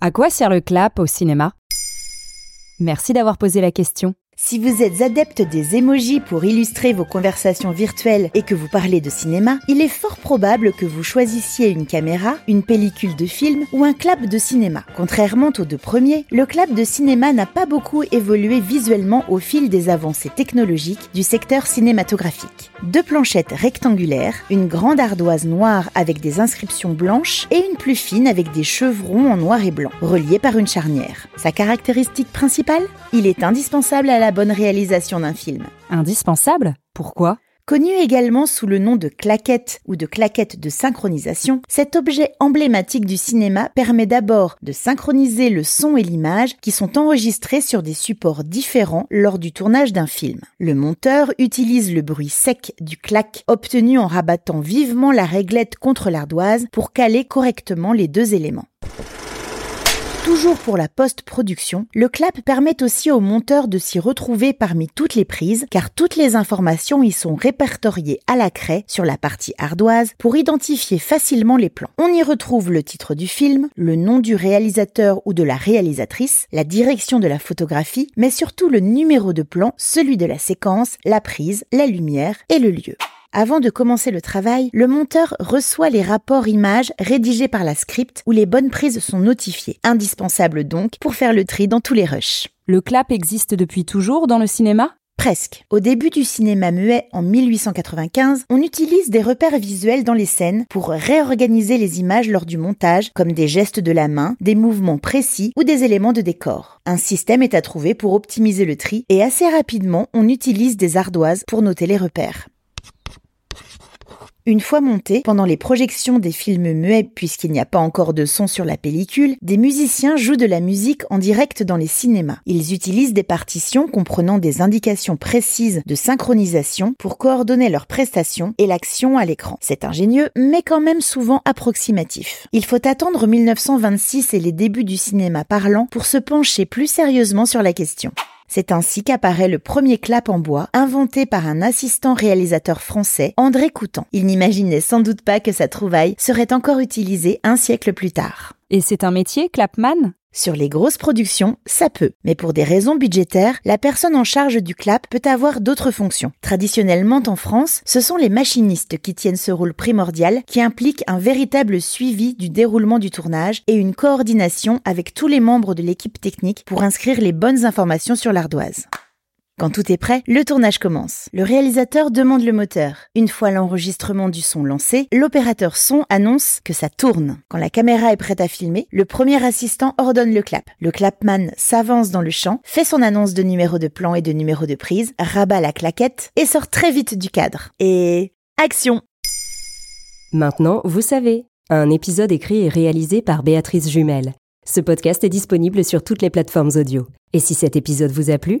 À quoi sert le clap au cinéma? Merci d'avoir posé la question. Si vous êtes adepte des emojis pour illustrer vos conversations virtuelles et que vous parlez de cinéma, il est fort probable que vous choisissiez une caméra, une pellicule de film ou un clap de cinéma. Contrairement aux deux premiers, le clap de cinéma n'a pas beaucoup évolué visuellement au fil des avancées technologiques du secteur cinématographique. Deux planchettes rectangulaires, une grande ardoise noire avec des inscriptions blanches et une plus fine avec des chevrons en noir et blanc, reliées par une charnière. Sa caractéristique principale? Il est indispensable à la bonne réalisation d'un film. Indispensable Pourquoi? Connu également sous le nom de claquette ou de claquette de synchronisation, cet objet emblématique du cinéma permet d'abord de synchroniser le son et l'image qui sont enregistrés sur des supports différents lors du tournage d'un film. Le monteur utilise le bruit sec du clac obtenu en rabattant vivement la réglette contre l'ardoise pour caler correctement les deux éléments. Toujours pour la post-production, le clap permet aussi au monteur de s'y retrouver parmi toutes les prises, car toutes les informations y sont répertoriées à la craie sur la partie ardoise pour identifier facilement les plans. On y retrouve le titre du film, le nom du réalisateur ou de la réalisatrice, la direction de la photographie, mais surtout le numéro de plan, celui de la séquence, la prise, la lumière et le lieu. Avant de commencer le travail, le monteur reçoit les rapports images rédigés par la script où les bonnes prises sont notifiées, indispensable donc pour faire le tri dans tous les rushs. Le clap existe depuis toujours dans le cinéma? Presque. Au début du cinéma muet en 1895, on utilise des repères visuels dans les scènes pour réorganiser les images lors du montage, comme des gestes de la main, des mouvements précis ou des éléments de décor. Un système est à trouver pour optimiser le tri et assez rapidement, on utilise des ardoises pour noter les repères. Une fois monté, pendant les projections des films muets, puisqu'il n'y a pas encore de son sur la pellicule, des musiciens jouent de la musique en direct dans les cinémas. Ils utilisent des partitions comprenant des indications précises de synchronisation pour coordonner leurs prestations et l'action à l'écran. C'est ingénieux, mais quand même souvent approximatif. Il faut attendre 1926 et les débuts du cinéma parlant pour se pencher plus sérieusement sur la question. C'est ainsi qu'apparaît le premier clap en bois, inventé par un assistant réalisateur français, André Coutan. Il n'imaginait sans doute pas que sa trouvaille serait encore utilisée un siècle plus tard. Et c'est un métier, clapman? Sur les grosses productions, ça peut, mais pour des raisons budgétaires, la personne en charge du clap peut avoir d'autres fonctions. Traditionnellement en France, ce sont les machinistes qui tiennent ce rôle primordial qui implique un véritable suivi du déroulement du tournage et une coordination avec tous les membres de l'équipe technique pour inscrire les bonnes informations sur l'ardoise. Quand tout est prêt, le tournage commence. Le réalisateur demande le moteur. Une fois l'enregistrement du son lancé, l'opérateur son annonce que ça tourne. Quand la caméra est prête à filmer, le premier assistant ordonne le clap. Le clapman s'avance dans le champ, fait son annonce de numéro de plan et de numéro de prise, rabat la claquette et sort très vite du cadre. Et action Maintenant, vous savez, un épisode écrit et réalisé par Béatrice Jumel. Ce podcast est disponible sur toutes les plateformes audio. Et si cet épisode vous a plu,